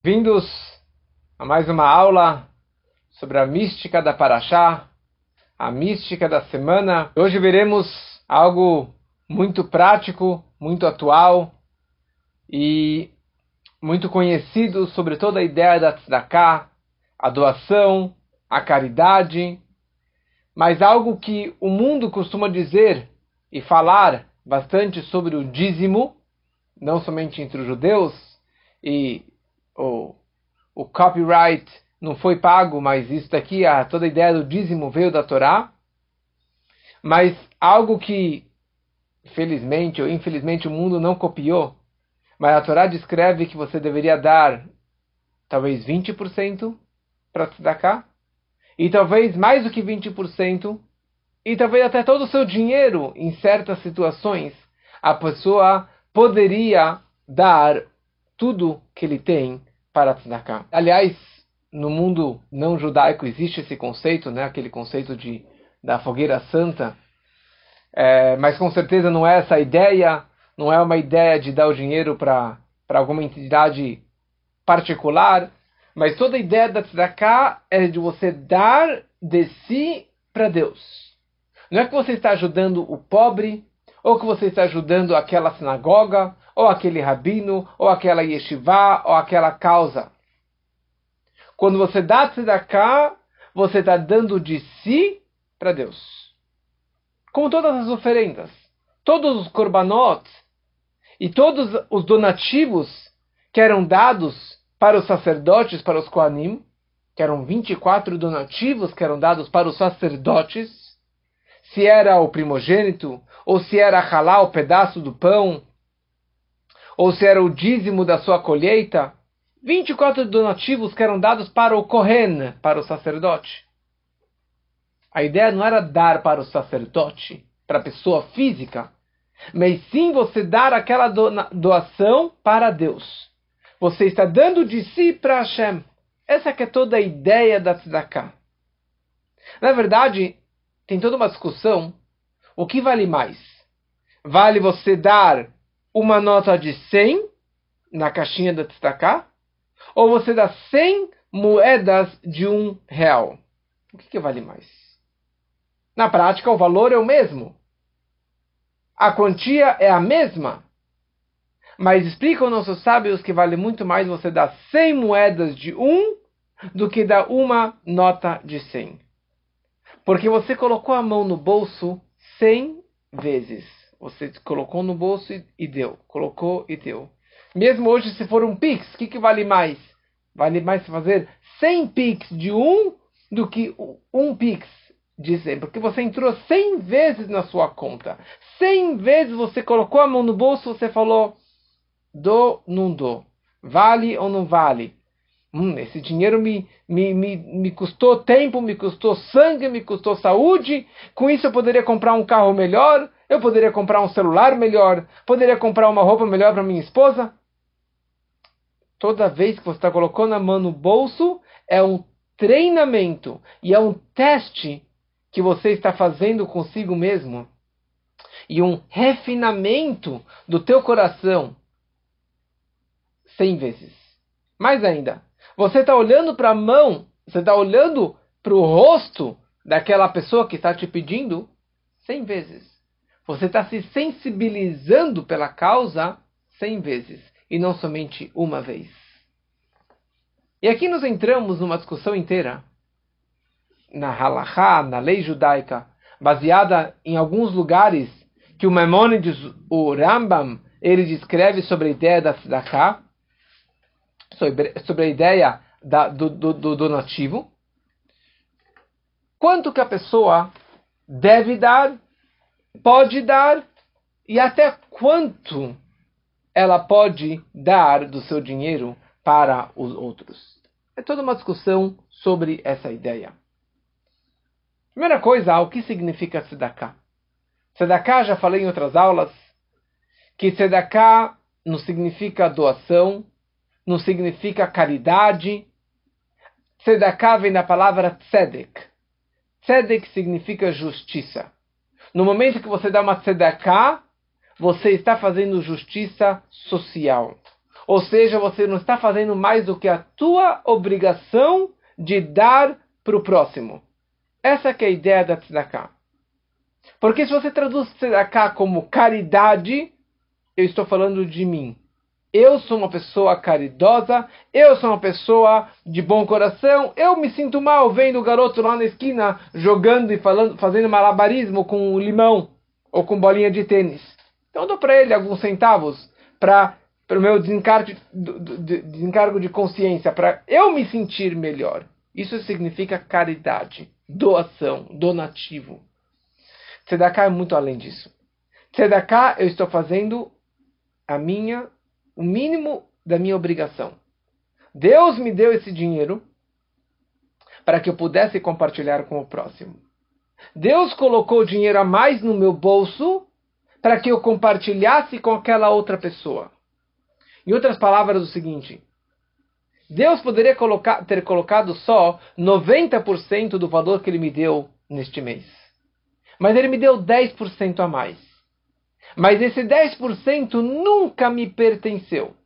Vindos a mais uma aula sobre a mística da Paraxá, a mística da semana. Hoje veremos algo muito prático, muito atual e muito conhecido sobre toda a ideia da tzedakah, a doação, a caridade, mas algo que o mundo costuma dizer e falar bastante sobre o dízimo, não somente entre os judeus, e o, o copyright não foi pago, mas isso daqui, a, toda a ideia do dízimo veio da Torá. Mas algo que, felizmente ou infelizmente, o mundo não copiou, mas a Torá descreve que você deveria dar talvez 20% para tzedakah, e talvez mais do que 20%, e talvez até todo o seu dinheiro em certas situações, a pessoa poderia dar tudo que ele tem para tzedakah. Aliás, no mundo não judaico existe esse conceito, né? aquele conceito de, da fogueira santa, é, mas com certeza não é essa ideia, não é uma ideia de dar o dinheiro para alguma entidade particular, mas toda a ideia da tzedakah é de você dar de si para Deus. Não é que você está ajudando o pobre, ou que você está ajudando aquela sinagoga, ou aquele rabino, ou aquela yeshiva, ou aquela causa. Quando você dá tzedakah, você está dando de si para Deus. Como todas as oferendas, todos os korbanot e todos os donativos que eram dados para os sacerdotes, para os koanim, que eram 24 donativos que eram dados para os sacerdotes, se era o primogênito, ou se era halal, o pedaço do pão, ou se era o dízimo da sua colheita, 24 donativos que eram dados para o Kohen, para o sacerdote. A ideia não era dar para o sacerdote, para a pessoa física, mas sim você dar aquela doação para Deus. Você está dando de si para Hashem. Essa que é toda a ideia da tzedakah. Na verdade, tem toda uma discussão. O que vale mais? Vale você dar uma nota de 100 na caixinha da tzedakah, ou você dá 100 moedas de um real. O que, que vale mais? Na prática, o valor é o mesmo. A quantia é a mesma. Mas explicam nossos sábios que vale muito mais você dar 100 moedas de um do que dar uma nota de 100. Porque você colocou a mão no bolso 100 vezes. Você colocou no bolso e, deu. Colocou e deu. Mesmo hoje, se for um Pix, o que, que vale mais? Vale mais fazer 100 Pix de um do que um Pix de 100. Porque você entrou 100 vezes na sua conta. 100 vezes você colocou a mão no bolso você falou: dou, não dou. Vale ou não vale? Hum, esse dinheiro me, me, me, me custou tempo, me custou sangue, me custou saúde. Com isso eu poderia comprar um carro melhor, eu poderia comprar um celular melhor, poderia comprar uma roupa melhor para minha esposa. Toda vez que você está colocando a mão no bolso, é um treinamento e é um teste que você está fazendo consigo mesmo e um refinamento do teu coração cem vezes. Mais ainda, você está olhando para a mão, você está olhando para o rosto daquela pessoa que está te pedindo cem vezes. Você está se sensibilizando pela causa cem vezes e não somente uma vez. E aqui nos entramos numa discussão inteira na halakha, na lei judaica, baseada em alguns lugares que o Maimonides, o Rambam, ele descreve sobre a ideia da tzedakah, sobre, sobre a ideia da, do, do, do donativo, quanto que a pessoa deve dar, pode dar e até quanto ela pode dar do seu dinheiro para os outros. É toda uma discussão sobre essa ideia. Primeira coisa, o que significa tzedakah? Tzedakah, já falei em outras aulas, que tzedakah não significa doação, não significa caridade. Tzedakah vem da palavra tzedek. Tzedek significa justiça. No momento que você dá uma tzedakah, você está fazendo justiça social. Ou seja, você não está fazendo mais do que a tua obrigação de dar para o próximo. Essa é a ideia da tzedakah. Porque se você traduz tzedakah como caridade, eu estou falando de mim. Eu sou uma pessoa caridosa, eu sou uma pessoa de bom coração. Eu me sinto mal vendo o garoto lá na esquina jogando e falando, fazendo malabarismo com limão ou com bolinha de tênis. Então eu dou para ele alguns centavos para o meu desencargo, de consciência, para eu me sentir melhor. Isso significa caridade, doação, donativo. Tzedakah é muito além disso. Tzedakah eu estou fazendo a minha o mínimo da minha obrigação. Deus me deu esse dinheiro para que eu pudesse compartilhar com o próximo. Deus colocou dinheiro a mais no meu bolso para que eu compartilhasse com aquela outra pessoa. Em outras palavras, o seguinte: Deus poderia colocar, ter colocado só 90% do valor que ele me deu neste mês. Mas ele me deu 10% a mais. Mas esse 10% nunca me pertenceu.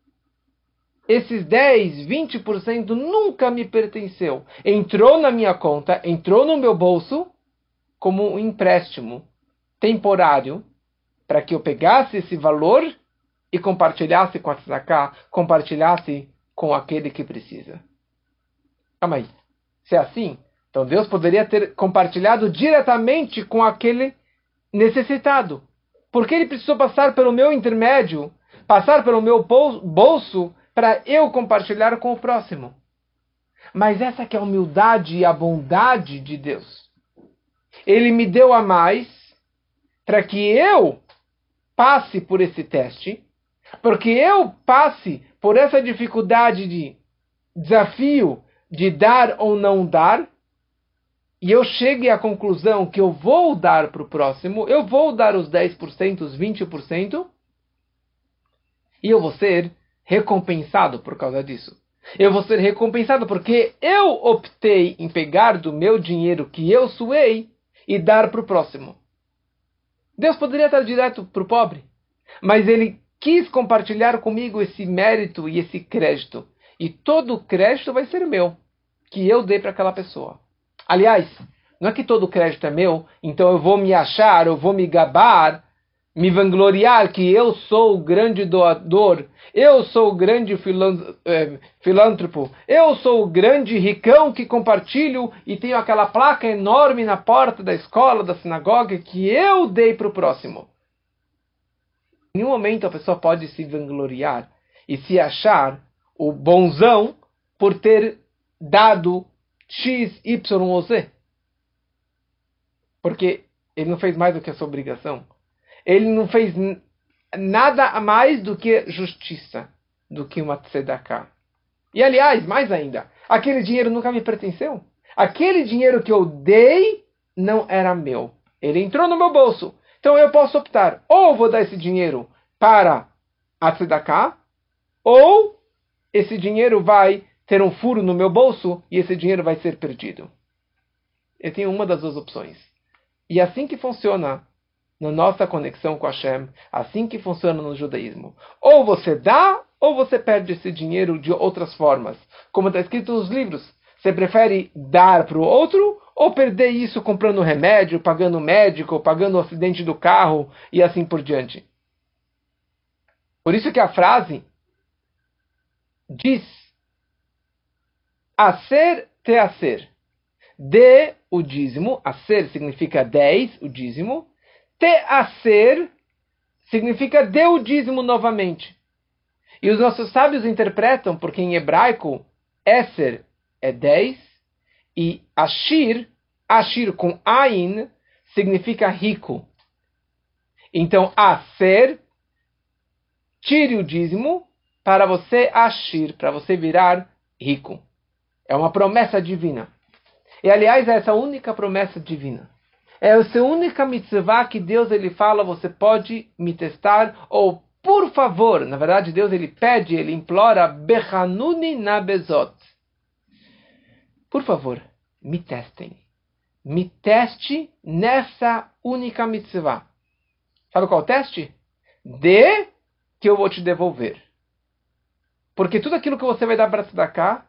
Esses 10, 20% nunca me pertenceu. Entrou na minha conta, entrou no meu bolso como um empréstimo temporário para que eu pegasse esse valor e compartilhasse com a tzedakah, compartilhasse com aquele que precisa. Calma aí. Se é assim, então Deus poderia ter compartilhado diretamente com aquele necessitado. Porque ele precisou passar pelo meu intermédio, passar pelo meu bolso, para eu compartilhar com o próximo. Mas essa que é a humildade e a bondade de Deus. Ele me deu a mais para que eu passe por esse teste, porque eu passe por essa dificuldade de desafio de dar ou não dar, e eu chegue à conclusão que eu vou dar para o próximo, eu vou dar os 10%, os 20%, e eu vou ser recompensado por causa disso. Eu vou ser recompensado porque eu optei em pegar do meu dinheiro que eu suei e dar para o próximo. Deus poderia dar direto para o pobre, mas ele quis compartilhar comigo esse mérito e esse crédito. E todo o crédito vai ser meu, que eu dei para aquela pessoa. Aliás, não é que todo crédito é meu, então eu vou me achar, eu vou me gabar, me vangloriar que eu sou o grande doador, eu sou o grande é, filântropo, eu sou o grande ricão que compartilho e tenho aquela placa enorme na porta da escola, da sinagoga, que eu dei para o próximo. Em nenhum momento a pessoa pode se vangloriar e se achar o bonzão por ter dado X, Y ou Z. Porque ele não fez mais do que a sua obrigação. Ele não fez nada a mais do que justiça, do que uma tzedakah. E aliás, mais ainda, aquele dinheiro nunca me pertenceu. Aquele dinheiro que eu dei não era meu. Ele entrou no meu bolso. Então eu posso optar, ou vou dar esse dinheiro para a tzedakah, ou esse dinheiro vai ter um furo no meu bolso e esse dinheiro vai ser perdido. Eu tenho uma das duas opções. E assim que funciona na nossa conexão com Hashem, assim que funciona no judaísmo. Ou você dá, ou você perde esse dinheiro de outras formas. Como está escrito nos livros. Você prefere dar para o outro ou perder isso comprando remédio, pagando médico, pagando o acidente do carro e assim por diante? Por isso que a frase diz a ser te a ser. Dê o dízimo, a ser significa 10, o dízimo. Te a ser significa dê o dízimo novamente. E os nossos sábios interpretam, porque em hebraico, Esser é 10 e Ashir, Ashir com Ain, significa rico. Então, a ser, tire o dízimo para você Ashir, para você virar rico. É uma promessa divina. E aliás, é essa única promessa divina. É essa única mitzvah que Deus ele fala, você pode me testar, ou por favor, na verdade Deus ele pede, ele implora, Bechanuni nabezot. Por favor, me testem. Me teste nessa única mitzvah. Sabe qual é o teste? Dê que eu vou te devolver. Porque tudo aquilo que você vai dar para tzedakah,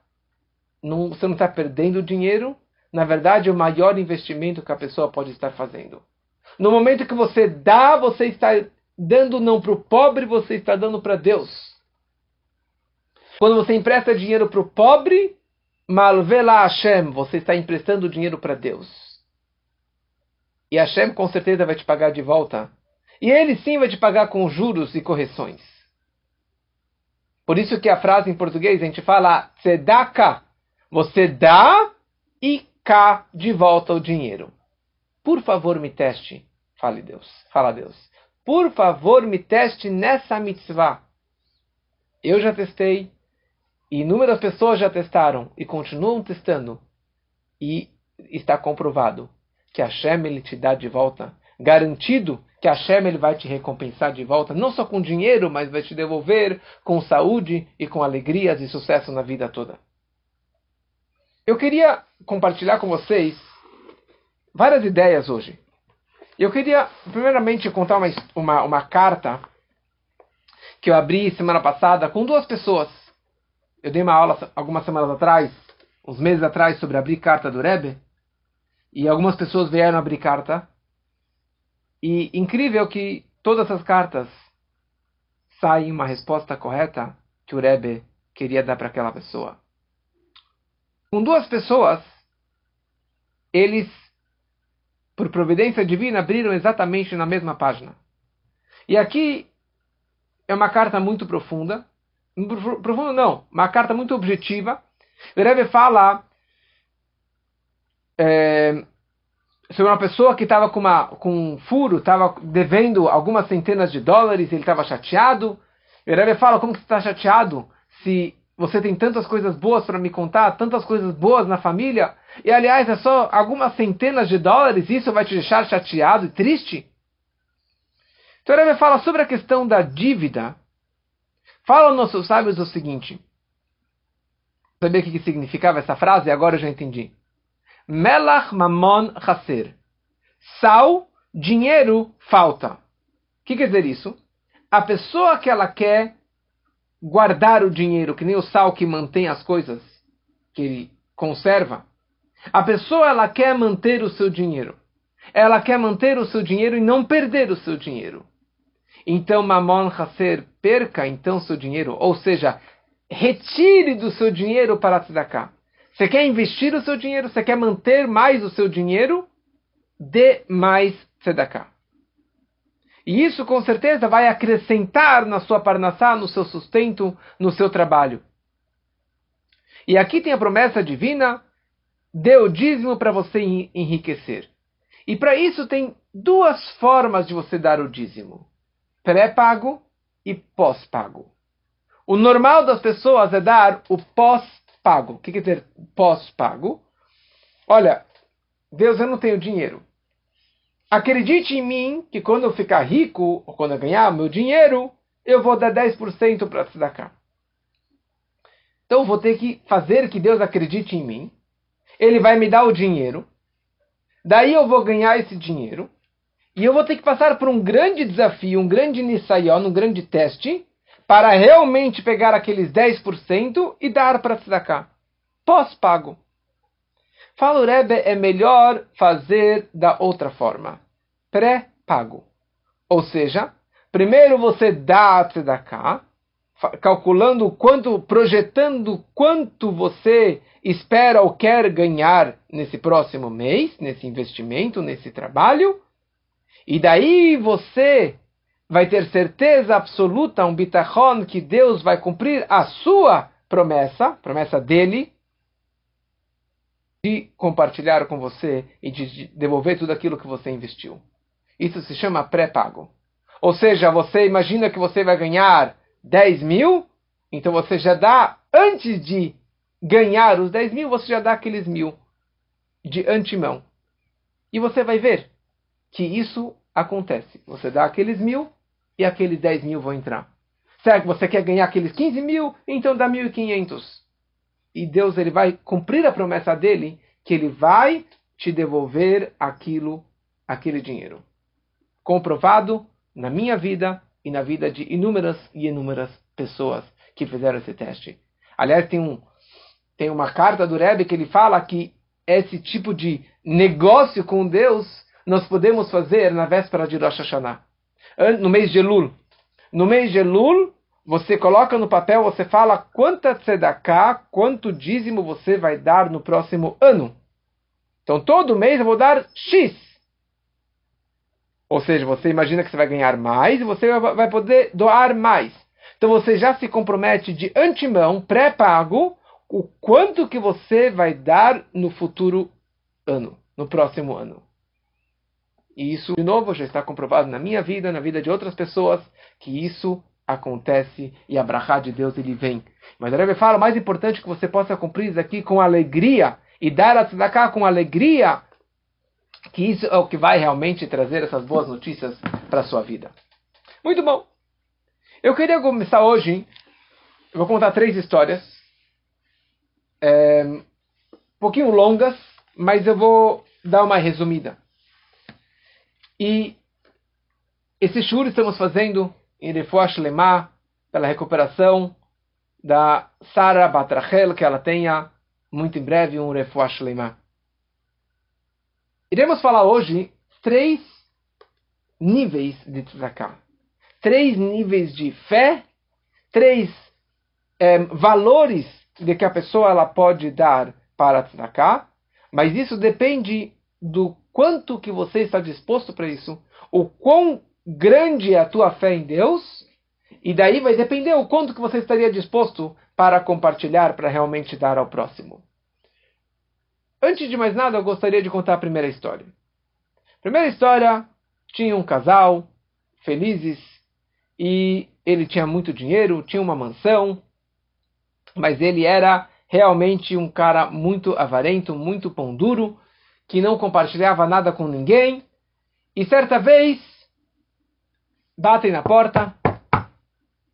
não, você não está perdendo dinheiro. Na verdade, é o maior investimento que a pessoa pode estar fazendo. No momento que você dá, você está dando não para o pobre, você está dando para Deus. Quando você empresta dinheiro para o pobre, malvela Hashem, você está emprestando dinheiro para Deus. E Hashem com certeza vai te pagar de volta. E ele sim vai te pagar com juros e correções. Por isso que a frase em português a gente fala tzedaka. Você dá e cá de volta o dinheiro. Por favor, me teste. Fale Deus. Fala Deus. Por favor, me teste nessa mitzvah. Eu já testei, e inúmeras pessoas já testaram e continuam testando. E está comprovado que a Hashem ele te dá de volta. Garantido que a Hashem ele vai te recompensar de volta, não só com dinheiro, mas vai te devolver com saúde e com alegrias e sucesso na vida toda. Eu queria compartilhar com vocês várias ideias hoje. Eu queria, primeiramente, contar uma, uma, uma carta que eu abri semana passada com duas pessoas. Eu dei uma aula algumas semanas atrás, uns meses atrás, sobre abrir carta do Rebbe. E algumas pessoas vieram abrir carta. E incrível que todas essas cartas saem uma resposta correta que o Rebbe queria dar para aquela pessoa. Com duas pessoas, eles por providência divina, abriram exatamente na mesma página. E aqui é uma carta muito profunda. Profunda não, uma carta muito objetiva. O Rebbe fala é, sobre uma pessoa que estava com, com um furo, estava devendo algumas centenas de dólares, ele estava chateado. O Rebbe fala, como que você está chateado se você tem tantas coisas boas para me contar, tantas coisas boas na família, e aliás é só algumas centenas de dólares, isso vai te deixar chateado e triste? Então ele fala sobre a questão da dívida. Fala aos nossos sábios o seguinte. Sabia o que significava essa frase? Agora eu já entendi. Melach mamon chaser. Sal, dinheiro, falta. O que quer dizer isso? A pessoa que ela quer guardar o dinheiro, que nem o sal que mantém as coisas, que ele conserva. A pessoa ela quer manter o seu dinheiro. Ela quer manter o seu dinheiro e não perder o seu dinheiro. Então, Mamon Hasser, perca então seu dinheiro, ou seja, retire do seu dinheiro para tzedakah. Você quer investir o seu dinheiro? Você quer manter mais o seu dinheiro? Dê mais tzedakah. E isso com certeza vai acrescentar na sua parnassá, no seu sustento, no seu trabalho. E aqui tem a promessa divina: dê o dízimo para você enriquecer. E para isso tem duas formas de você dar o dízimo: pré-pago e pós-pago. O normal das pessoas é dar o pós-pago. O que quer dizer pós-pago? Olha, Deus, eu não tenho dinheiro. Acredite em mim que quando eu ficar rico, ou quando eu ganhar meu dinheiro, eu vou dar 10% para tzedakah. Então eu vou ter que fazer que Deus acredite em mim. Ele vai me dar o dinheiro. Daí eu vou ganhar esse dinheiro. E eu vou ter que passar por um grande desafio, um grande nisayon, um grande teste, para realmente pegar aqueles 10% e dar para tzedakah. Pós-pago. Fala o Rebbe, é melhor fazer da outra forma. Pré-pago. Ou seja, primeiro você dá a tzedakah, calculando quanto, projetando quanto você espera ou quer ganhar nesse próximo mês, nesse investimento, nesse trabalho. E daí você vai ter certeza absoluta, um bitachon, que Deus vai cumprir a sua promessa, promessa dele, de compartilhar com você e de devolver tudo aquilo que você investiu. Isso se chama pré-pago. Ou seja, você imagina que você vai ganhar 10 mil, então você já dá, antes de ganhar os 10 mil, você já dá aqueles mil de antemão. E você vai ver que isso acontece. Você dá aqueles mil e aqueles 10 mil vão entrar. Será que você quer ganhar aqueles 15 mil? Então dá 1.500 e Deus ele vai cumprir a promessa dele que ele vai te devolver aquilo, aquele dinheiro. Comprovado na minha vida e na vida de inúmeras e inúmeras pessoas que fizeram esse teste. Aliás, tem, um, tem uma carta do Rebbe que ele fala que esse tipo de negócio com Deus nós podemos fazer na véspera de Rosh Hashanah, no mês de Elul. No mês de Elul, você coloca no papel, você fala quanta tzedakah, quanto dízimo você vai dar no próximo ano. Então, todo mês eu vou dar X. Ou seja, você imagina que você vai ganhar mais e você vai poder doar mais. Então, você já se compromete de antemão, pré-pago, o quanto que você vai dar no futuro ano, no próximo ano. E isso, de novo, já está comprovado na minha vida, na vida de outras pessoas, que isso acontece e a de Deus ele vem. Mas o Rebbe fala, mais importante que você possa cumprir isso aqui com alegria e dar a tzedakah com alegria, que isso é o que vai realmente trazer essas boas notícias para a sua vida. Muito bom. Eu queria começar hoje, eu vou contar três histórias, é, um pouquinho longas, mas eu vou dar uma resumida. E esse shur estamos fazendo em Refuah Shlema, pela recuperação da Sara Batrachel, que ela tenha muito em breve um Refuah Shlema. Iremos falar hoje três níveis de tzedakah. Três níveis de fé, três é, valores de que a pessoa ela pode dar para tzedakah, mas isso depende do quanto que você está disposto para isso, o quão grande é a tua fé em Deus, e daí vai depender o quanto que você estaria disposto para compartilhar, para realmente dar ao próximo. Antes de mais nada, eu gostaria de contar a primeira história. primeira história tinha um casal felizes e ele tinha muito dinheiro, tinha uma mansão, mas ele era realmente um cara muito avarento, muito pão duro, que não compartilhava nada com ninguém. E certa vez batem na porta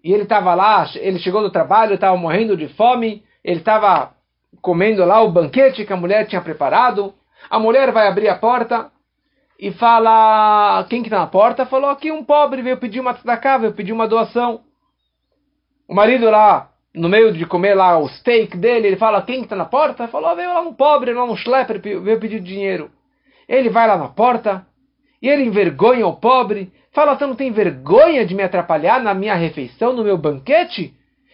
e ele estava lá, ele chegou do trabalho, estava morrendo de fome, ele estava comendo lá o banquete que a mulher tinha preparado. A mulher vai abrir a porta e fala: Quem que está na porta? Falou que um pobre veio pedir uma tzedakah, veio pedir uma doação. O marido lá, no meio de comer lá o steak dele, ele fala: Quem que está na porta? Falou: Veio lá um pobre, lá um schlepper, veio pedir dinheiro. Ele vai lá na porta e ele envergonha o pobre Fala, você não tem vergonha de me atrapalhar na minha refeição, no meu banquete?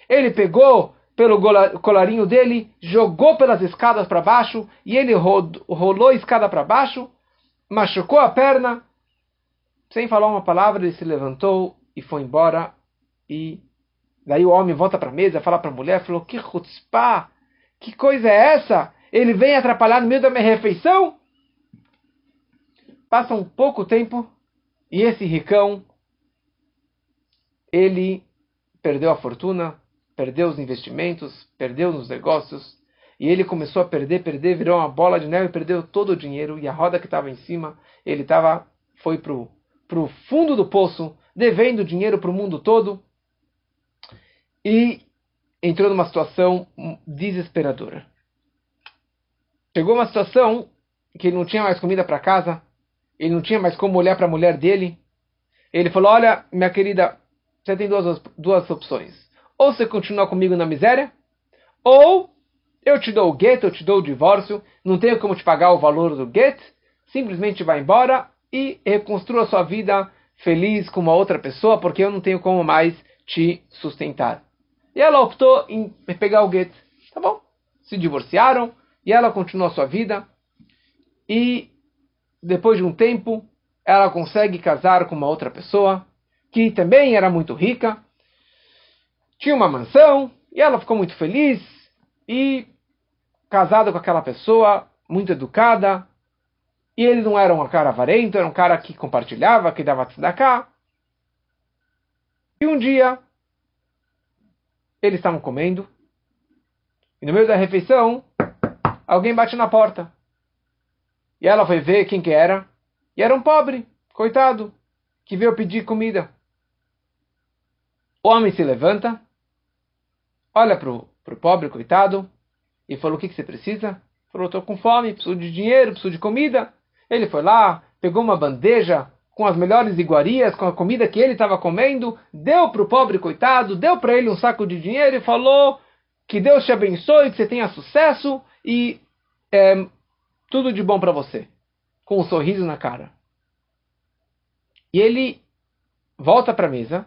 Ele pegou pelo colarinho dele, jogou pelas escadas para baixo, e ele rolou a escada para baixo, machucou a perna. Sem falar uma palavra, ele se levantou e foi embora. E daí o homem volta para a mesa, fala para a mulher, falou, que chutzpah, que coisa é essa? Ele vem atrapalhar no meio da minha refeição? Passa um pouco tempo, e esse ricão, ele perdeu a fortuna, perdeu os investimentos, perdeu nos negócios, e ele começou a perder, perder, virou uma bola de neve, perdeu todo o dinheiro, e a roda que estava em cima, ele tava, foi para o fundo do poço, devendo dinheiro para o mundo todo, e entrou numa situação desesperadora. Chegou uma situação que ele não tinha mais comida para casa, ele não tinha mais como olhar para a mulher dele. Ele falou: Olha, minha querida, você tem duas, duas opções. Ou você continua comigo na miséria, ou eu te dou o gueto, eu te dou o divórcio, não tenho como te pagar o valor do gueto, simplesmente vai embora e reconstrua sua vida feliz com uma outra pessoa, porque eu não tenho como mais te sustentar. E ela optou em pegar o gueto. Tá bom? Se divorciaram e ela continuou a sua vida. E depois de um tempo, ela consegue casar com uma outra pessoa que também era muito rica, tinha uma mansão e ela ficou muito feliz e casada com aquela pessoa, muito educada. E ele não era um cara avarento, era um cara que compartilhava, que dava tzedakah. E um dia, eles estavam comendo, e no meio da refeição, alguém bate na porta. E ela foi ver quem que era. E era um pobre, coitado, que veio pedir comida. O homem se levanta, olha para o pobre, coitado, e falou: O que, que você precisa? Falou: Estou com fome, preciso de dinheiro, preciso de comida. Ele foi lá, pegou uma bandeja com as melhores iguarias, com a comida que ele estava comendo, deu para o pobre coitado, deu para ele um saco de dinheiro e falou que Deus te abençoe, que você tenha sucesso e é, tudo de bom para você, com um sorriso na cara. E ele volta para a mesa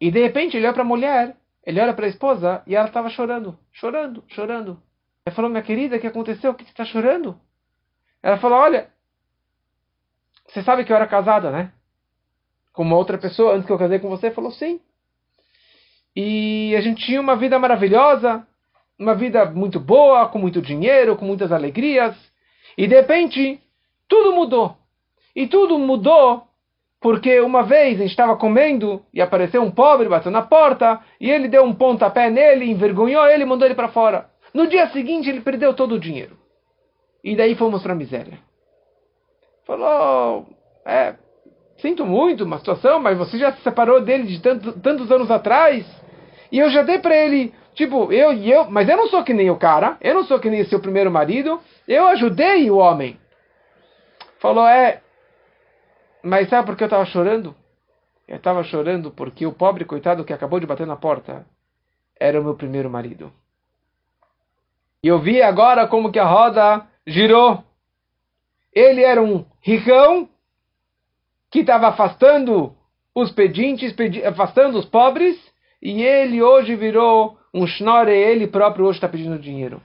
e de repente ele olha para a mulher, ele olha para a esposa e ela estava chorando, chorando, chorando. Ele falou, minha querida, o que aconteceu? O que você está chorando? Ela falou, olha, você sabe que eu era casada, né? Com uma outra pessoa antes que eu casei com você? Falou sim. E a gente tinha uma vida maravilhosa, uma vida muito boa, com muito dinheiro, com muitas alegrias. E de repente, tudo mudou. E tudo mudou porque uma vez a gente estava comendo e apareceu um pobre, bateu na porta, e ele deu um pontapé nele, envergonhou ele e mandou ele para fora. No dia seguinte ele perdeu todo o dinheiro. E daí fomos para a miséria. Falou, é, sinto muito uma situação, mas você já se separou dele de tanto, tantos anos atrás. E eu já dei para ele, tipo, eu e eu, mas eu não sou que nem o cara, eu não sou que nem seu primeiro marido, eu ajudei o homem. Falou, é, mas sabe por que eu estava chorando? Eu estava chorando porque o pobre coitado que acabou de bater na porta era o meu primeiro marido. E eu vi agora como que a roda girou. Ele era um ricão que estava afastando os pedintes, pedi afastando os pobres, e ele hoje virou um schnorre, ele próprio hoje está pedindo dinheiro.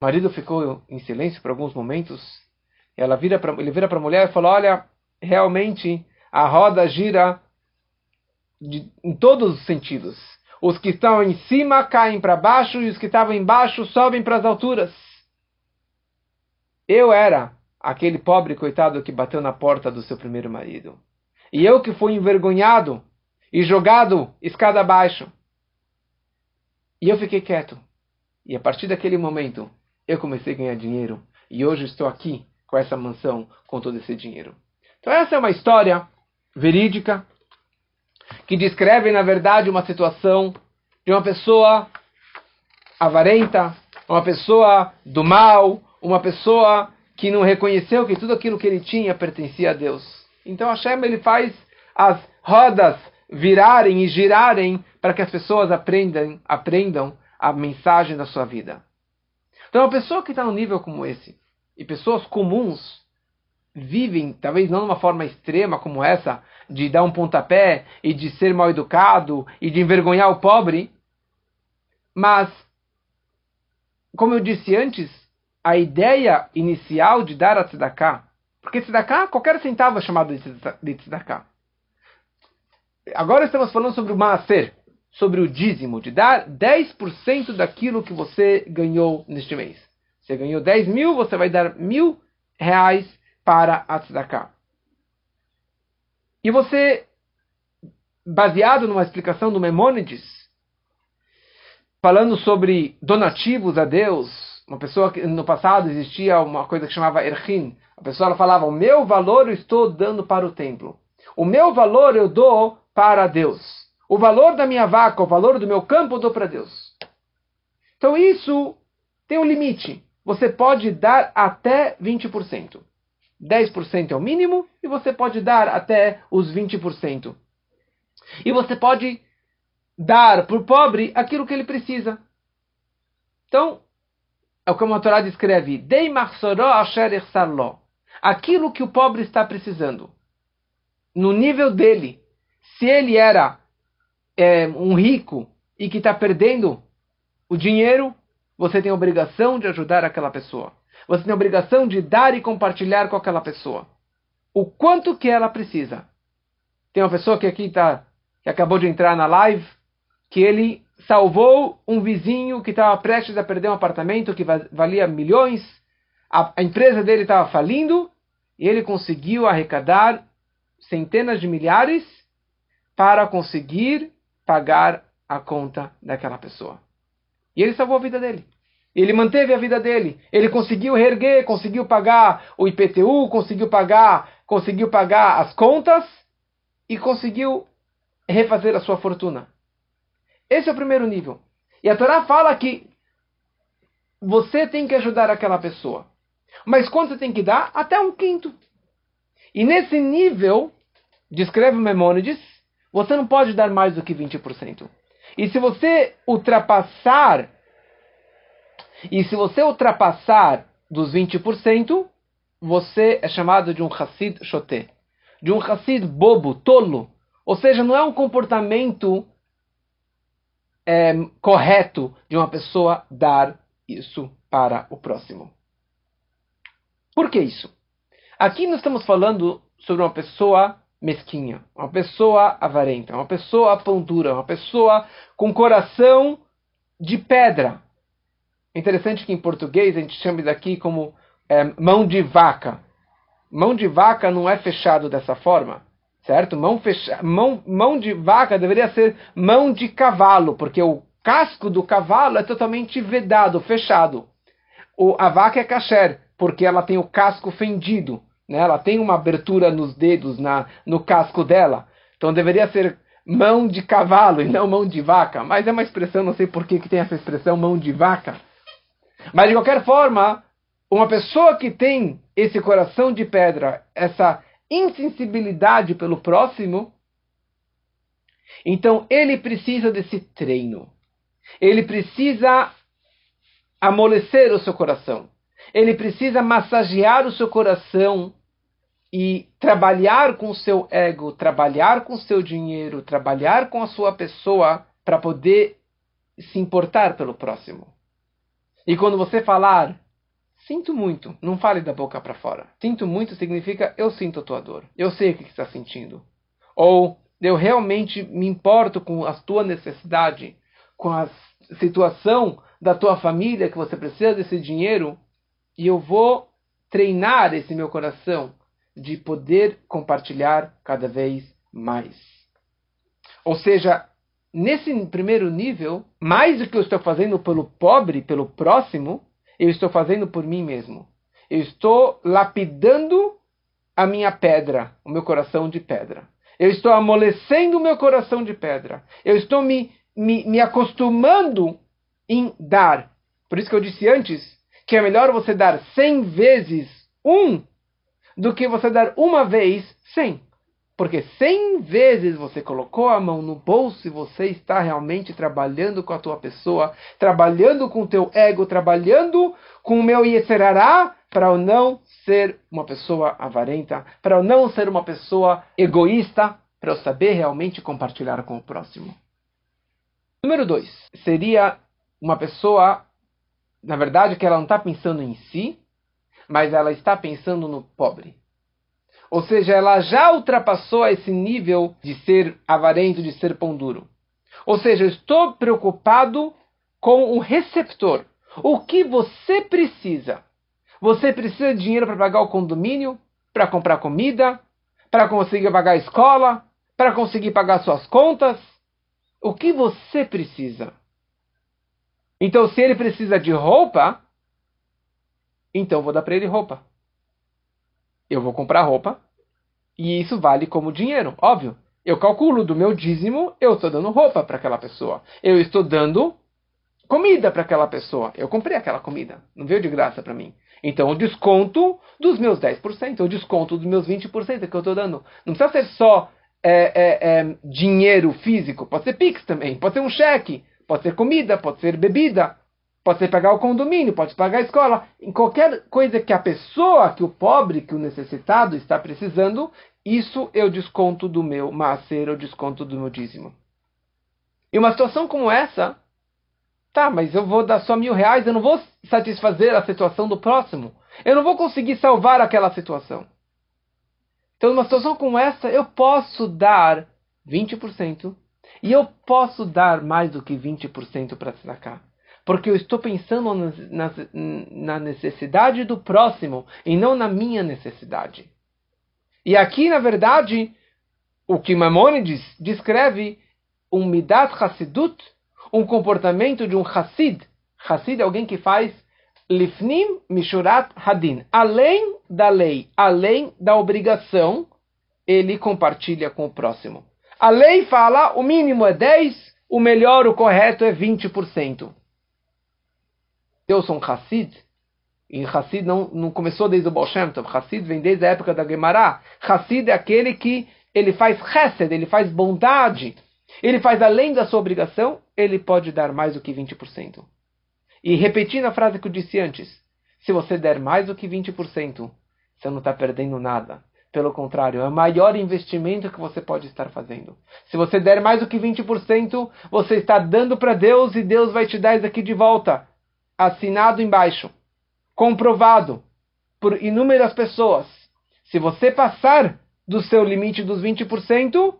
O marido ficou em silêncio por alguns momentos. Ela vira pra, ele vira para a mulher e fala: Olha, realmente a roda gira de, em todos os sentidos. Os que estão em cima caem para baixo e os que estavam embaixo sobem para as alturas. Eu era aquele pobre coitado que bateu na porta do seu primeiro marido. E eu que fui envergonhado e jogado escada abaixo. E eu fiquei quieto. E a partir daquele momento, eu comecei a ganhar dinheiro. E hoje estou aqui com essa mansão, com todo esse dinheiro. Então, essa é uma história verídica que descreve, na verdade, uma situação de uma pessoa avarenta, uma pessoa do mal, uma pessoa que não reconheceu que tudo aquilo que ele tinha pertencia a Deus. Então Hashem ele faz as rodas virarem e girarem para que as pessoas aprendam, aprendam a mensagem da sua vida. Então uma pessoa que está num nível como esse, e pessoas comuns vivem, talvez não de uma forma extrema como essa, de dar um pontapé e de ser mal educado e de envergonhar o pobre, mas, como eu disse antes, a ideia inicial de dar a tzedakah. Porque tzedakah, qualquer centavo é chamado de tzedakah. Agora estamos falando sobre o maaser, sobre o dízimo, de dar 10% daquilo que você ganhou neste mês. Você ganhou 10 mil, você vai dar mil reais para a tzedakah. E você, baseado numa explicação do Memônides, falando sobre donativos a Deus, uma pessoa que no passado existia uma coisa que chamava erhin. A pessoa falava: "O meu valor eu estou dando para o templo. O meu valor eu dou para Deus. O valor da minha vaca, o valor do meu campo eu dou para Deus." Então isso tem um limite. Você pode dar até 20%. 10% é o mínimo e você pode dar até os 20%. E você pode dar para o pobre aquilo que ele precisa. Então, é como a Torá descreve, Dei asher Aquilo que o pobre está precisando. No nível dele. Se ele era é, um rico e que está perdendo o dinheiro, você tem a obrigação de ajudar aquela pessoa. Você tem a obrigação de dar e compartilhar com aquela pessoa. O quanto que ela precisa. Tem uma pessoa que aqui está, que acabou de entrar na live, que ele salvou um vizinho que estava prestes a perder um apartamento que valia milhões. A, a empresa dele estava falindo e ele conseguiu arrecadar centenas de milhares para conseguir pagar a conta daquela pessoa. E ele salvou a vida dele. Ele manteve a vida dele. Ele conseguiu reerguer, conseguiu pagar o IPTU, conseguiu pagar, conseguiu pagar as contas e conseguiu refazer a sua fortuna. Esse é o primeiro nível. E a Torá fala que você tem que ajudar aquela pessoa. Mas quanto você tem que dar? Até um quinto. E nesse nível, descreve Memônides, você não pode dar mais do que 20%. E se você ultrapassar, e se você ultrapassar dos 20%, você é chamado de um Hassid Shoté, de um Hassid bobo, tolo. Ou seja, não é um comportamento é, correto de uma pessoa dar isso para o próximo. Por que isso? Aqui nós estamos falando sobre uma pessoa mesquinha, uma pessoa avarenta, uma pessoa pão dura, uma pessoa com coração de pedra. Interessante que em português a gente chama isso aqui como é, mão de vaca. Mão de vaca não é fechado dessa forma, certo? Mão, fecha, mão, mão de vaca deveria ser mão de cavalo, porque o casco do cavalo é totalmente vedado, fechado. O, a vaca é kasher, porque ela tem o casco fendido, né? ela tem uma abertura nos dedos, na, no casco dela. Então deveria ser mão de cavalo e não mão de vaca. Mas é uma expressão, não sei por que, que tem essa expressão mão de vaca. Mas de qualquer forma, uma pessoa que tem esse coração de pedra, essa insensibilidade pelo próximo, então ele precisa desse treino. Ele precisa amolecer o seu coração. Ele precisa massagear o seu coração e trabalhar com o seu ego, trabalhar com o seu dinheiro, trabalhar com a sua pessoa para poder se importar pelo próximo. E quando você falar Sinto muito. Não fale da boca para fora. Sinto muito significa eu sinto a tua dor. Eu sei o que está sentindo. Ou eu realmente me importo com a tua necessidade, com a situação da tua família que você precisa desse dinheiro e eu vou treinar esse meu coração de poder compartilhar cada vez mais. Ou seja, nesse primeiro nível, mais do que eu estou fazendo pelo pobre, pelo próximo, eu estou fazendo por mim mesmo. Eu estou lapidando a minha pedra, o meu coração de pedra. Eu estou amolecendo o meu coração de pedra. Eu estou me, me, me acostumando em dar. Por isso que eu disse antes que é melhor você dar cem vezes um do que você dar uma vez cem. Porque cem vezes você colocou a mão no bolso e você está realmente trabalhando com a tua pessoa, trabalhando com o teu ego, trabalhando com o meu Yeserará para eu não ser uma pessoa avarenta, para eu não ser uma pessoa egoísta, para eu saber realmente compartilhar com o próximo. Número dois, seria uma pessoa, na verdade, que ela não está pensando em si, mas ela está pensando no pobre. Ou seja, ela já ultrapassou esse nível de ser avarento, de ser pão duro. Ou seja, eu estou preocupado com o receptor. O que você precisa? Você precisa de dinheiro para pagar o condomínio, para comprar comida, para conseguir pagar a escola, para conseguir pagar suas contas? O que você precisa? Então, se ele precisa de roupa, então vou dar para ele roupa eu vou comprar roupa e isso vale como dinheiro, óbvio. Eu calculo do meu dízimo, eu estou dando roupa para aquela pessoa. Eu estou dando comida para aquela pessoa. Eu comprei aquela comida, não veio de graça para mim. Então, o desconto dos meus 10%, o desconto dos meus 20% que eu estou dando. Não precisa ser só é, é, é, dinheiro físico, pode ser Pix também, pode ser um cheque, pode ser comida, pode ser bebida. Pode ser pagar o condomínio, pode pagar a escola. Em qualquer coisa que a pessoa, que o pobre, que o necessitado está precisando, isso eu desconto do meu maaser, eu desconto do meu dízimo. E uma situação como essa, tá, mas eu vou dar só mil reais, eu não vou satisfazer a situação do próximo. Eu não vou conseguir salvar aquela situação. Então, numa situação como essa, eu posso dar 20% e eu posso dar mais do que 20% para cá porque eu estou pensando na, na necessidade do próximo e não na minha necessidade. E aqui, na verdade, o que Maimonides descreve um midat hassidut, um comportamento de um hassid. Hassid é alguém que faz lifnim mishurat hadin. Além da lei, além da obrigação, ele compartilha com o próximo. A lei fala o mínimo é 10, o melhor, o correto é 20% eu sou um Hassid, E Hassid não, não começou desde o Baal Shem Tov. Hassid vem desde a época da Gemara. Hassid é aquele que ele faz chesed, ele faz bondade. Ele faz além da sua obrigação, ele pode dar mais do que 20%. E repetindo a frase que eu disse antes, se você der mais do que 20%, você não está perdendo nada. Pelo contrário, é o maior investimento que você pode estar fazendo. Se você der mais do que 20%, você está dando para Deus e Deus vai te dar isso aqui de volta. Assinado embaixo. Comprovado por inúmeras pessoas. Se você passar do seu limite dos 20%,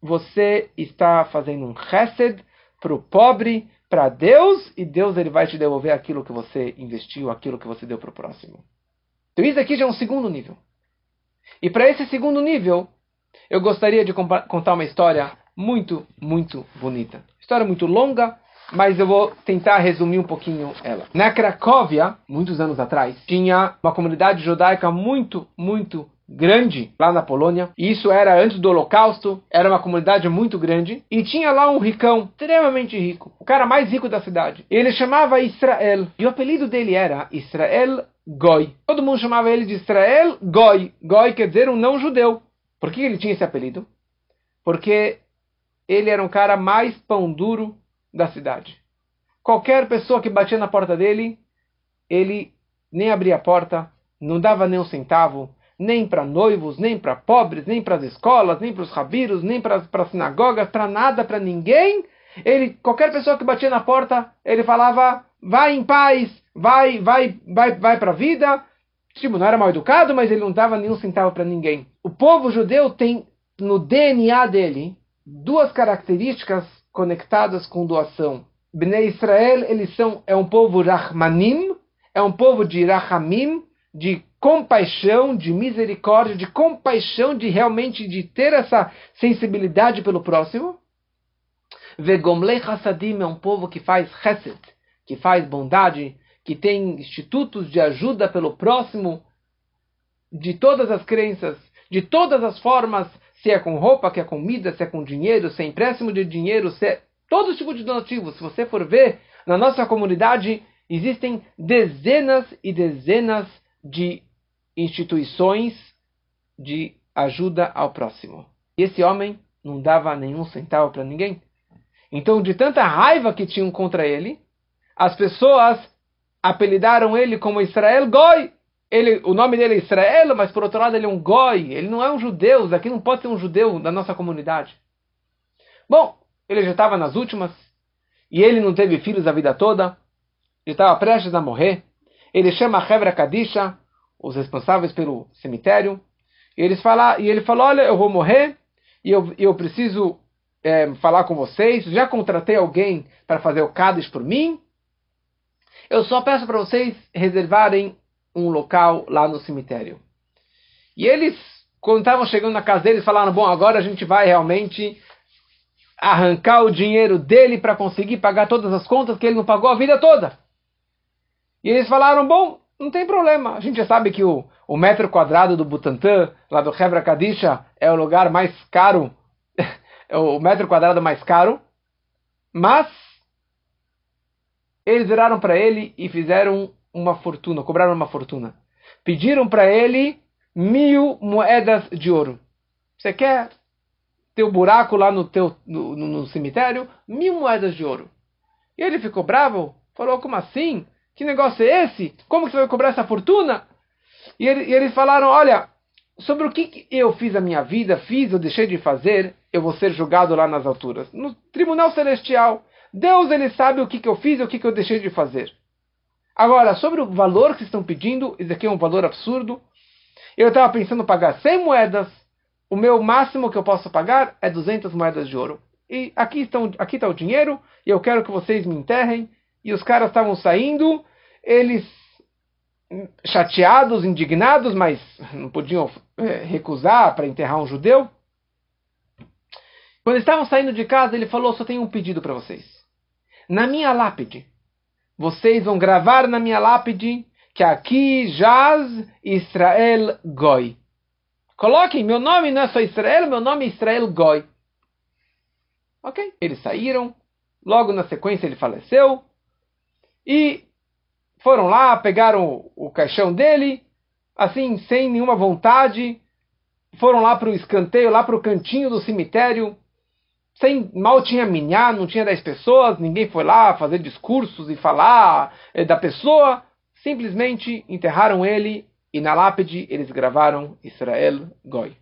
você está fazendo um chesed para o pobre, para Deus, e Deus ele vai te devolver aquilo que você investiu, aquilo que você deu para o próximo. Então isso aqui já é um segundo nível. E para esse segundo nível, eu gostaria de contar uma história muito, muito bonita. História muito longa, mas eu vou tentar resumir um pouquinho ela. Na Cracóvia, muitos anos atrás, tinha uma comunidade judaica muito, muito grande lá na Polônia. Isso era antes do Holocausto, era uma comunidade muito grande. E tinha lá um ricão, extremamente rico, o cara mais rico da cidade. Ele chamava Israel. E o apelido dele era Israel Goi. Todo mundo chamava ele de Israel Goi. Goi quer dizer um não judeu. Por que ele tinha esse apelido? Porque ele era um cara mais pão duro da cidade. Qualquer pessoa que batia na porta dele, ele nem abria a porta, não dava nem um centavo, nem para noivos, nem para pobres, nem para as escolas, nem para os rabiros, nem para as sinagogas, para nada, para ninguém. Ele, qualquer pessoa que batia na porta, ele falava: vai em paz, vai, vai, vai, vai para a vida. Tipo, não era mal educado, mas ele não dava nenhum centavo para ninguém. O povo judeu tem no DNA dele duas características conectadas com doação. Bnei Israel, eles são é um povo rahmanim, é um povo de rahamim, de compaixão, de misericórdia, de compaixão, de realmente de ter essa sensibilidade pelo próximo. Vegomlei Hassadim é um povo que faz chesed, que faz bondade, que tem institutos de ajuda pelo próximo, de todas as crenças, de todas as formas, se é com roupa, se é comida, se é com dinheiro, se é empréstimo de dinheiro, se é todo tipo de donativo. Se você for ver, na nossa comunidade existem dezenas e dezenas de instituições de ajuda ao próximo. E esse homem não dava nenhum centavo para ninguém. Então, de tanta raiva que tinham contra ele, as pessoas apelidaram ele como Israel Goi. Ele, o nome dele é Israel, mas por outro lado ele é um Goi. Ele não é um judeu. Aqui não pode ser um judeu da nossa comunidade. Bom, ele já estava nas últimas. E ele não teve filhos a vida toda. Ele estava prestes a morrer. Ele chama a Hebra Kadisha os responsáveis pelo cemitério. E, eles fala, e ele falou: Olha, eu vou morrer e eu, eu preciso é, falar com vocês. Já contratei alguém para fazer o Kaddish por mim. Eu só peço para vocês reservarem um local lá no cemitério. E eles, quando estavam chegando na casa deles, falaram: Bom, agora a gente vai realmente arrancar o dinheiro dele para conseguir pagar todas as contas que ele não pagou a vida toda. E eles falaram: Bom, não tem problema. A gente já sabe que o, o metro quadrado do Butantã, lá do Hebra Kadisha, é o lugar mais caro, é o metro quadrado mais caro. Mas eles viraram para ele e fizeram uma fortuna, cobraram uma fortuna. Pediram para ele mil moedas de ouro. Você quer ter um buraco lá no, teu, no, no, cemitério? Mil moedas de ouro. E ele ficou bravo, falou, como assim? Que negócio é esse? Como que você vai cobrar essa fortuna? E, ele, e eles falaram: Olha, sobre o que eu fiz a minha vida, fiz ou deixei de fazer, eu vou ser julgado lá nas alturas. No tribunal celestial. Deus ele sabe o que, que eu fiz e o que, que eu deixei de fazer. Agora, sobre o valor que estão pedindo, isso aqui é um valor absurdo. Eu estava pensando em pagar 100 moedas. O meu máximo que eu posso pagar é 200 moedas de ouro. E aqui, estão, aqui está o dinheiro, e eu quero que vocês me enterrem e os caras estavam saindo, eles chateados, indignados, mas não podiam é, recusar para enterrar um judeu. Quando estavam saindo de casa, ele falou: Só tenho um pedido para vocês. Na minha lápide, vocês vão gravar na minha lápide que aqui jaz Israel Goi. Coloquem, meu nome não é só Israel, meu nome é Israel Goi. Ok? Eles saíram, logo na sequência ele faleceu. E foram lá, pegaram o, o caixão dele, assim, sem nenhuma vontade, foram lá para o escanteio, lá para o cantinho do cemitério, sem mal tinha minhá, não tinha dez pessoas, ninguém foi lá fazer discursos e falar é, da pessoa, simplesmente enterraram ele e na lápide eles gravaram Israel Goi.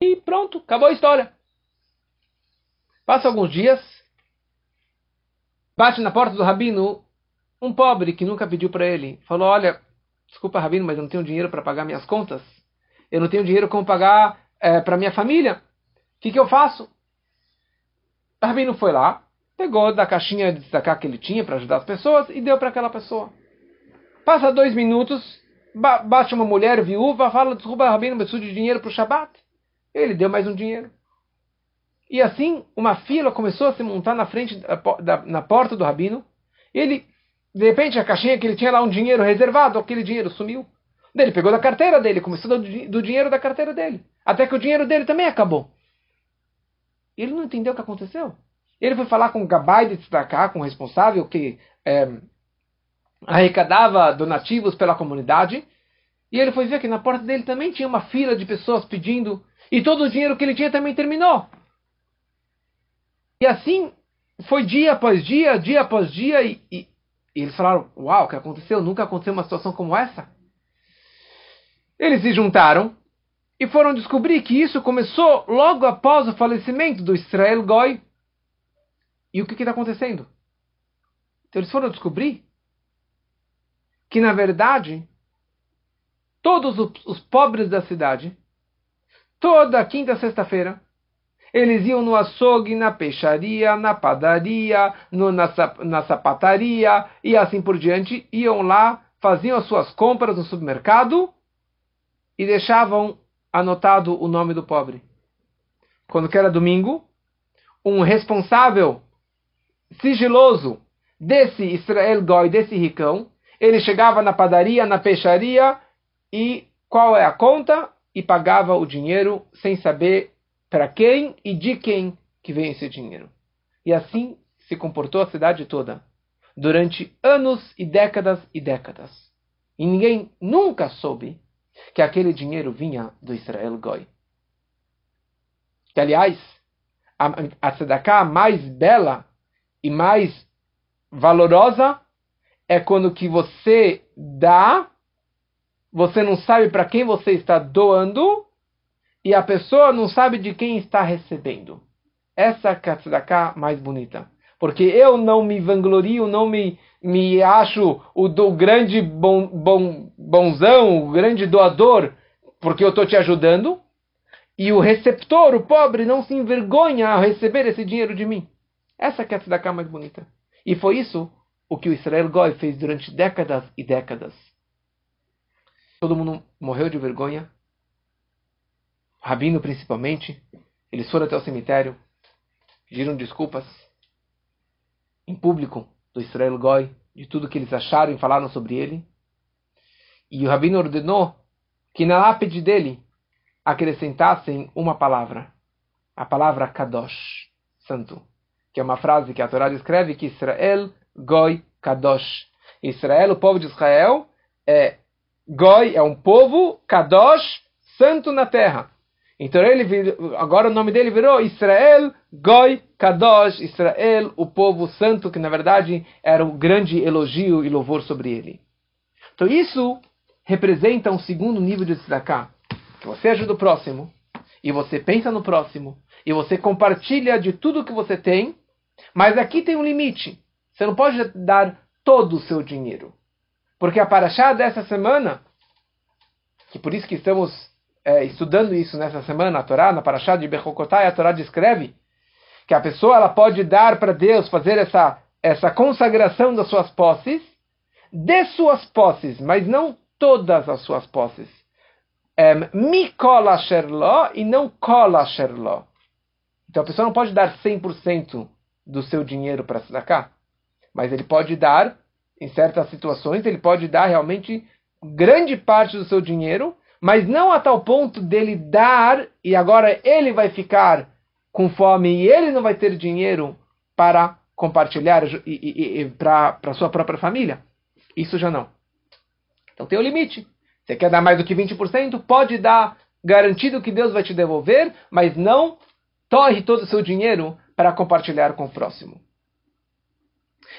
E pronto, acabou a história. Passa alguns dias, bate na porta do rabino um pobre que nunca pediu para ele. Falou: Olha, desculpa, rabino, mas eu não tenho dinheiro para pagar minhas contas. Eu não tenho dinheiro como pagar é, para minha família. O que, que eu faço? O rabino foi lá, pegou da caixinha de destacar que ele tinha para ajudar as pessoas e deu para aquela pessoa. Passa dois minutos, bate uma mulher viúva, fala: Desculpa, rabino, preciso de dinheiro para o Shabat. Ele deu mais um dinheiro. E assim, uma fila começou a se montar na frente, da, da, na porta do rabino. Ele, de repente, a caixinha que ele tinha lá um dinheiro reservado, aquele dinheiro sumiu. Ele pegou da carteira dele, começou do, do dinheiro da carteira dele. Até que o dinheiro dele também acabou. Ele não entendeu o que aconteceu. Ele foi falar com o Gabai de Tzedakah, com o responsável que é, arrecadava donativos pela comunidade. E ele foi ver que na porta dele também tinha uma fila de pessoas pedindo. E todo o dinheiro que ele tinha também terminou. E assim foi dia após dia, dia após dia. E, e, e eles falaram: Uau, o que aconteceu? Nunca aconteceu uma situação como essa. Eles se juntaram e foram descobrir que isso começou logo após o falecimento do Israel Goi. E o que está acontecendo? Então eles foram descobrir que, na verdade, todos os pobres da cidade, toda quinta sexta-feira, eles iam no açougue, na peixaria, na padaria, no, na, na sapataria e assim por diante, iam lá, faziam as suas compras no supermercado e deixavam anotado o nome do pobre. Quando que era domingo, um responsável sigiloso desse Israel Goi, desse ricão, ele chegava na padaria, na peixaria e qual é a conta? E pagava o dinheiro sem saber para quem e de quem que vem esse dinheiro. E assim se comportou a cidade toda, durante anos e décadas e décadas. E ninguém nunca soube que aquele dinheiro vinha do Israel Goi. Que, aliás, a, a mais bela e mais valorosa é quando que você dá, você não sabe para quem você está doando e a pessoa não sabe de quem está recebendo. Essa é a tzedakah mais bonita. Porque eu não me vanglorio, não me me acho o do grande bom, bom, bonzão, o grande doador, porque eu estou te ajudando, e o receptor, o pobre, não se envergonha ao receber esse dinheiro de mim. Essa que é a tzedakah mais bonita. E foi isso o que o Israel Goy fez durante décadas e décadas. Todo mundo morreu de vergonha. Rabino, principalmente. Eles foram até o cemitério, pediram desculpas em público do Israel Goi, de tudo que eles acharam e falaram sobre ele. E o Rabino ordenou que na lápide dele acrescentassem uma palavra, a palavra Kadosh, santo, que é uma frase que a Torá descreve que Israel Goi Kadosh. Israel, o povo de Israel, é Goi, é um povo, Kadosh, santo na terra. Então ele virou, agora o nome dele virou Israel Goi Kadosh, Israel, o povo santo, que na verdade era o grande elogio e louvor sobre ele. Então isso representa um segundo nível de tzedakah, que você ajuda o próximo, e você pensa no próximo, e você compartilha de tudo que você tem, mas aqui tem um limite. Você não pode dar todo o seu dinheiro. Porque a paraxá dessa semana, que por isso que estamos é, estudando isso nessa semana, a Torá, na Parashá de Bechokotai, a Torá descreve que a pessoa ela pode dar para Deus, fazer essa, essa consagração das suas posses, de suas posses, mas não todas as suas posses. Mikola Sherló e não Kola Sherló. Então a pessoa não pode dar 100% do seu dinheiro para cá, mas ele pode dar, em certas situações, ele pode dar realmente grande parte do seu dinheiro mas não a tal ponto dele dar e agora ele vai ficar com fome e ele não vai ter dinheiro para compartilhar para sua própria família. Isso já não. Então tem o um limite. Você quer dar mais do que 20%? Pode dar, garantido que Deus vai te devolver, mas não torre todo o seu dinheiro para compartilhar com o próximo.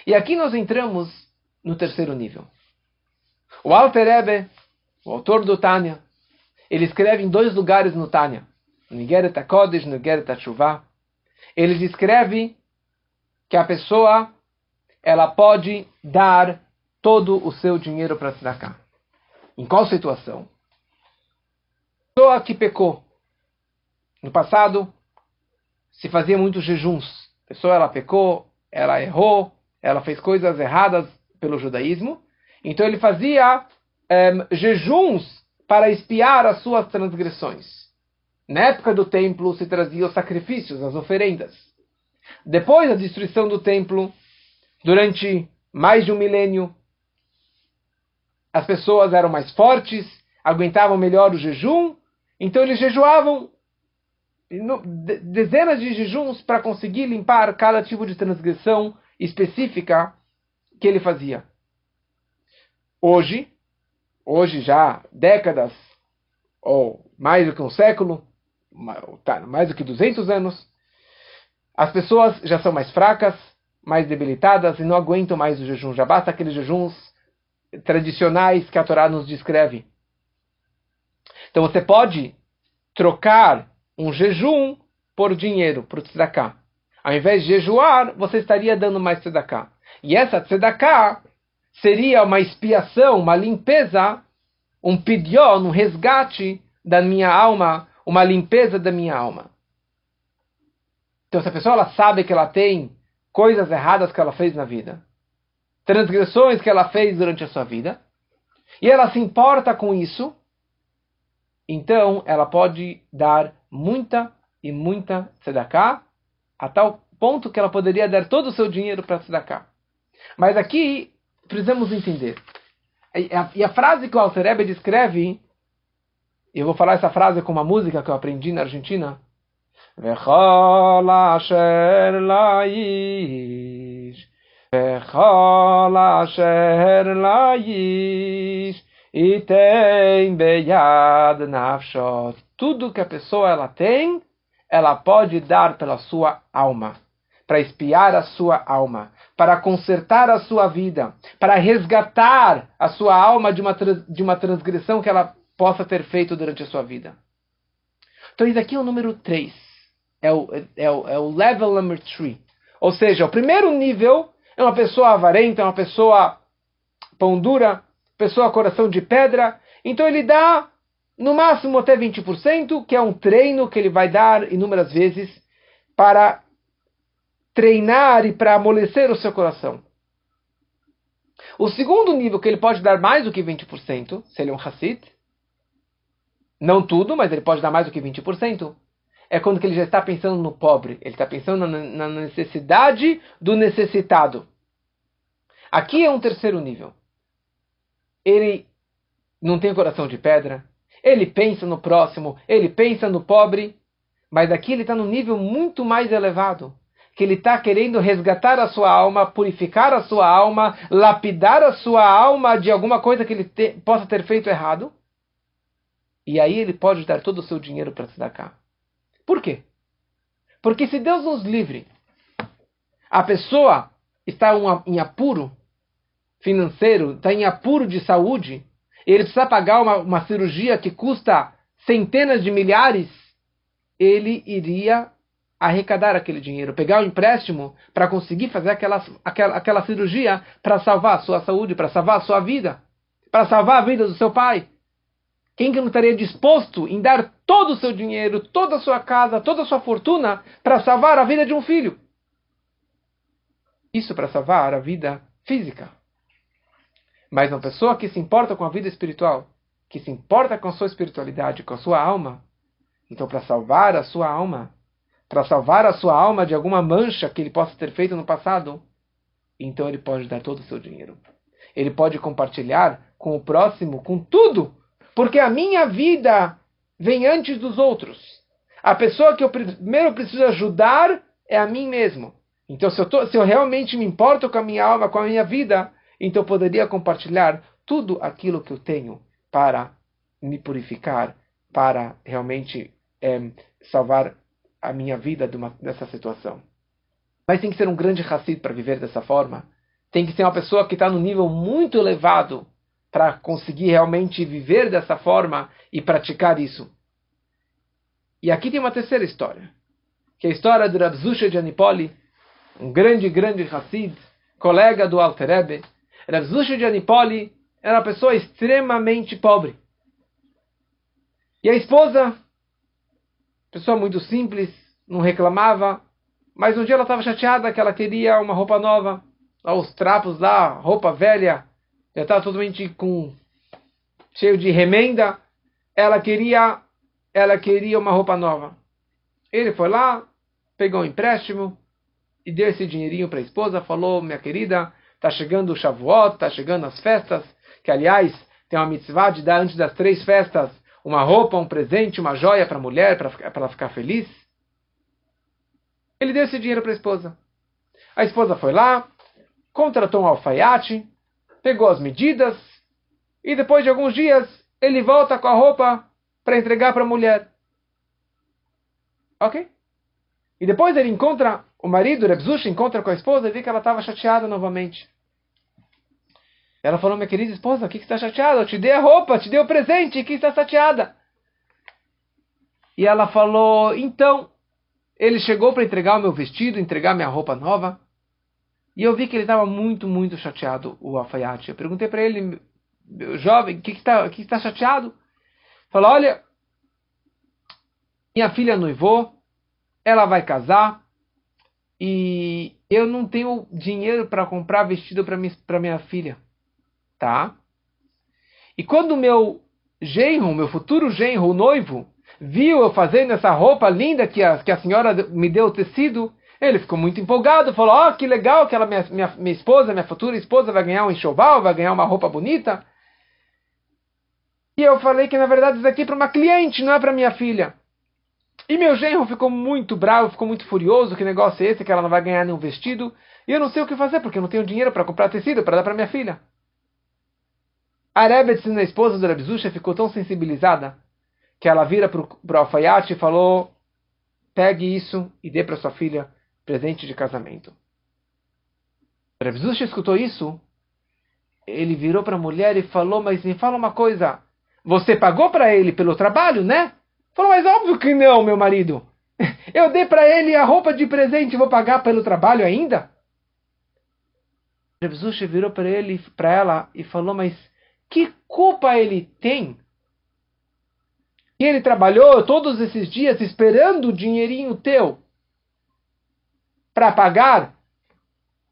E aqui nós entramos no terceiro nível. O Alter Ebe, o autor do Tânia, ele escreve em dois lugares no Tânia, no no Igeret HaTshuvah. Ele descreve que a pessoa ela pode dar todo o seu dinheiro para cá. Em qual situação? Pessoa que pecou. No passado, se fazia muitos jejuns. A pessoa ela pecou, ela errou, ela fez coisas erradas pelo judaísmo. Então ele fazia um, jejuns para espiar as suas transgressões. Na época do templo se traziam os sacrifícios, as oferendas. Depois da destruição do templo, durante mais de um milênio, as pessoas eram mais fortes, aguentavam melhor o jejum, então eles jejuavam dezenas de jejuns para conseguir limpar cada tipo de transgressão específica que ele fazia. Hoje, hoje já décadas ou mais do que um século, tá, mais do que 200 anos, as pessoas já são mais fracas, mais debilitadas e não aguentam mais o jejum. Já basta aqueles jejuns tradicionais que a Torá nos descreve. Então você pode trocar um jejum por dinheiro, por tzedakah. Ao invés de jejuar, você estaria dando mais tzedakah. E essa tzedakah seria uma expiação, uma limpeza, um pidió, um resgate da minha alma, uma limpeza da minha alma. Então, se a pessoa ela sabe que ela tem coisas erradas que ela fez na vida, transgressões que ela fez durante a sua vida, e ela se importa com isso, então ela pode dar muita e muita tzedakah, a tal ponto que ela poderia dar todo o seu dinheiro para tzedakah. Mas aqui precisamos entender. E a, e a frase que o Alter descreve, eu vou falar essa frase com uma música que eu aprendi na Argentina. וכל אשר לאיש, וכל אשר לאיש, ייתן ביד נפשו. Tudo que a pessoa ela tem, ela pode dar pela sua alma, para espiar a sua alma, para consertar a sua vida, para resgatar a sua alma de uma, de uma transgressão que ela possa ter feito durante a sua vida. Então, isso aqui é o número 3. É o, é o, é o level number 3. Ou seja, o primeiro nível é uma pessoa avarenta, uma pessoa pão dura, pessoa coração de pedra. Então, ele dá no máximo até 20%, que é um treino que ele vai dar inúmeras vezes para treinar e para amolecer o seu coração. O segundo nível que ele pode dar mais do que 20%, se ele é um Hassid, não tudo, mas ele pode dar mais do que 20%, é quando ele já está pensando no pobre, ele está pensando na necessidade do necessitado. Aqui é um terceiro nível. Ele não tem coração de pedra, ele pensa no próximo, ele pensa no pobre, mas aqui ele está num nível muito mais elevado. Que ele está querendo resgatar a sua alma, purificar a sua alma, lapidar a sua alma de alguma coisa que ele te, possa ter feito errado. E aí ele pode dar todo o seu dinheiro para se dar cá. Por quê? Porque se Deus nos livre, a pessoa está em apuro financeiro, está em apuro de saúde, ele precisa pagar uma, uma cirurgia que custa centenas de milhares, ele iria arrecadar aquele dinheiro, pegar o empréstimo para conseguir fazer aquela, aquela, aquela cirurgia para salvar a sua saúde, para salvar a sua vida, para salvar a vida do seu pai. Quem que não estaria disposto em dar todo o seu dinheiro, toda a sua casa, toda a sua fortuna para salvar a vida de um filho? Isso para salvar a vida física. Mas uma pessoa que se importa com a vida espiritual, que se importa com a sua espiritualidade, com a sua alma, então para salvar a sua alma, para salvar a sua alma de alguma mancha que ele possa ter feito no passado, então ele pode dar todo o seu dinheiro. Ele pode compartilhar com o próximo, com tudo, porque a minha vida vem antes dos outros. A pessoa que eu primeiro preciso ajudar é a mim mesmo. Então, se eu, tô, se eu realmente me importo com a minha alma, com a minha vida, então eu poderia compartilhar tudo aquilo que eu tenho para me purificar, para realmente é, salvar a minha vida de uma, dessa situação. Mas tem que ser um grande Hassid para viver dessa forma. Tem que ser uma pessoa que está no nível muito elevado para conseguir realmente viver dessa forma e praticar isso. E aqui tem uma terceira história, que é a história de Rav Zusha de Anipoli, um grande, grande Hassid, colega do Alter Rebbe. Rav Zusha de Anipoli era uma pessoa extremamente pobre. E a esposa, pessoa muito simples, não reclamava, mas um dia ela estava chateada que ela queria uma roupa nova, os trapos lá, roupa velha, já estava totalmente com cheio de remenda. Ela queria, ela queria uma roupa nova. Ele foi lá, pegou um empréstimo e deu esse dinheirinho para a esposa. Falou, minha querida, está chegando o Shavuot, está chegando as festas, que aliás tem uma mitzvah de dar antes das três festas uma roupa, um presente, uma joia para a mulher, para ela ficar feliz. Ele deu esse dinheiro para a esposa. A esposa foi lá, contratou um alfaiate, pegou as medidas e depois de alguns dias ele volta com a roupa para entregar para a mulher. Ok? E depois ele encontra o marido, Rebzush, encontra com a esposa e vê que ela estava chateada novamente. Ela falou, minha querida esposa, o que, que está chateada? Eu te dei a roupa, te dei o presente, que está chateada? E ela falou, então, ele chegou para entregar o meu vestido, entregar minha roupa nova. E eu vi que ele estava muito, muito chateado, o alfaiate. Eu perguntei para ele, jovem, o que está que que tá chateado? Falou, olha, minha filha noivou, ela vai casar e eu não tenho dinheiro para comprar vestido para minha, minha filha, tá? E quando o meu genro, meu futuro genro, o noivo, viu eu fazendo essa roupa linda que a, que a senhora me deu o tecido, ele ficou muito empolgado, falou: Ó, oh, que legal que ela, minha, minha, minha esposa, minha futura esposa, vai ganhar um enxoval, vai ganhar uma roupa bonita. E eu falei que na verdade isso aqui é para uma cliente, não é para minha filha. E meu genro ficou muito bravo, ficou muito furioso. Que negócio é esse? Que ela não vai ganhar nenhum vestido. E eu não sei o que fazer, porque eu não tenho dinheiro para comprar tecido para dar para minha filha. A Rebetz, a esposa do Rebzusha, ficou tão sensibilizada que ela vira para o alfaiate e falou: pegue isso e dê para sua filha presente de casamento. Rav Zusha escutou isso, ele virou para a mulher e falou, mas me fala uma coisa, você pagou para ele pelo trabalho, né? Falou, mas óbvio que não, meu marido. Eu dei para ele a roupa de presente, vou pagar pelo trabalho ainda? Rav Zusha virou para ele, para ela e falou, mas que culpa ele tem? E ele trabalhou todos esses dias esperando o dinheirinho teu para pagar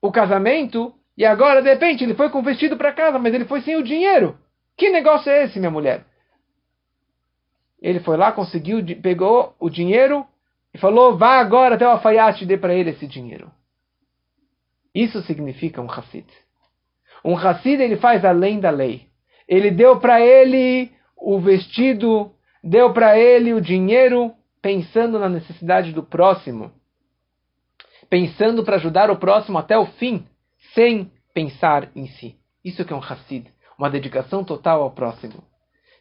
o casamento e agora, de repente, ele foi com vestido para casa, mas ele foi sem o dinheiro. Que negócio é esse, minha mulher? Ele foi lá, conseguiu, pegou o dinheiro e falou: vá agora até o alfaiate e dê para ele esse dinheiro. Isso significa um Hassid. Um Hassid ele faz além da lei. Ele deu para ele o vestido, deu para ele o dinheiro, pensando na necessidade do próximo pensando para ajudar o próximo até o fim, sem pensar em si. Isso que é um Hassid, uma dedicação total ao próximo.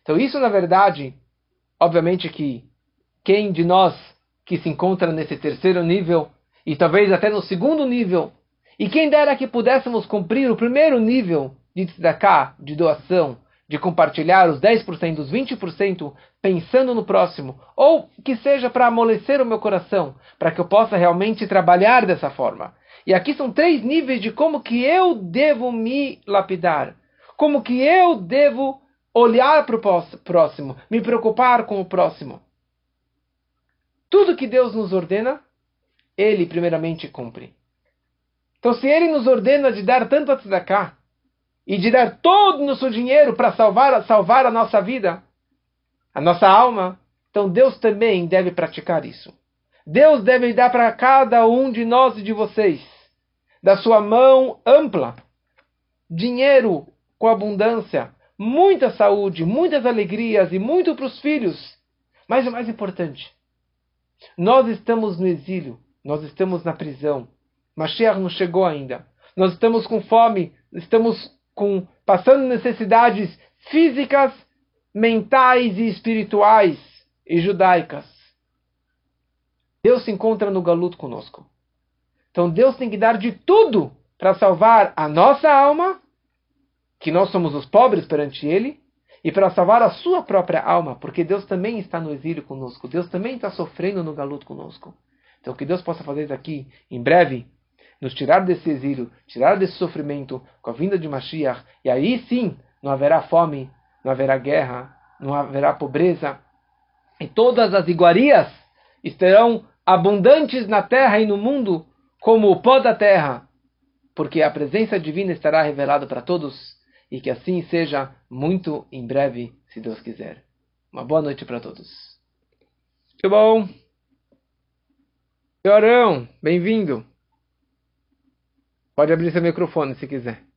Então isso, na verdade, obviamente que quem de nós que se encontra nesse terceiro nível, e talvez até no segundo nível, e quem dera que pudéssemos cumprir o primeiro nível de tzedakah, de doação, de compartilhar os 10%, os 20%, pensando no próximo, ou que seja para amolecer o meu coração, para que eu possa realmente trabalhar dessa forma. E aqui são três níveis de como que eu devo me lapidar, como que eu devo olhar para o próximo, me preocupar com o próximo. Tudo que Deus nos ordena, Ele primeiramente cumpre. Então, se Ele nos ordena de dar tanto a tzedakah, e de dar todo o nosso dinheiro para salvar, salvar a nossa vida, a nossa alma, então Deus também deve praticar isso. Deus deve dar para cada um de nós e de vocês, da sua mão ampla, dinheiro com abundância, muita saúde, muitas alegrias e muito para os filhos. Mas o mais importante, nós estamos no exílio, nós estamos na prisão, Mashiach não chegou ainda. Nós estamos com fome, estamos com passando necessidades físicas, mentais e espirituais e judaicas. Deus se encontra no galuto conosco. Então Deus tem que dar de tudo para salvar a nossa alma, que nós somos os pobres perante Ele, e para salvar a sua própria alma, porque Deus também está no exílio conosco, Deus também está sofrendo no galuto conosco. Então que Deus possa fazer daqui, em breve, nos tirar desse exílio, tirar desse sofrimento com a vinda de Mashiach, e aí sim não haverá fome, não haverá guerra, não haverá pobreza, e todas as iguarias estarão abundantes na terra e no mundo, como o pó da terra, porque a presença divina estará revelada para todos, e que assim seja muito em breve, se Deus quiser. Uma boa noite para todos. Que bom! Senhorão, bem-vindo. Pode abrir seu microfone se quiser.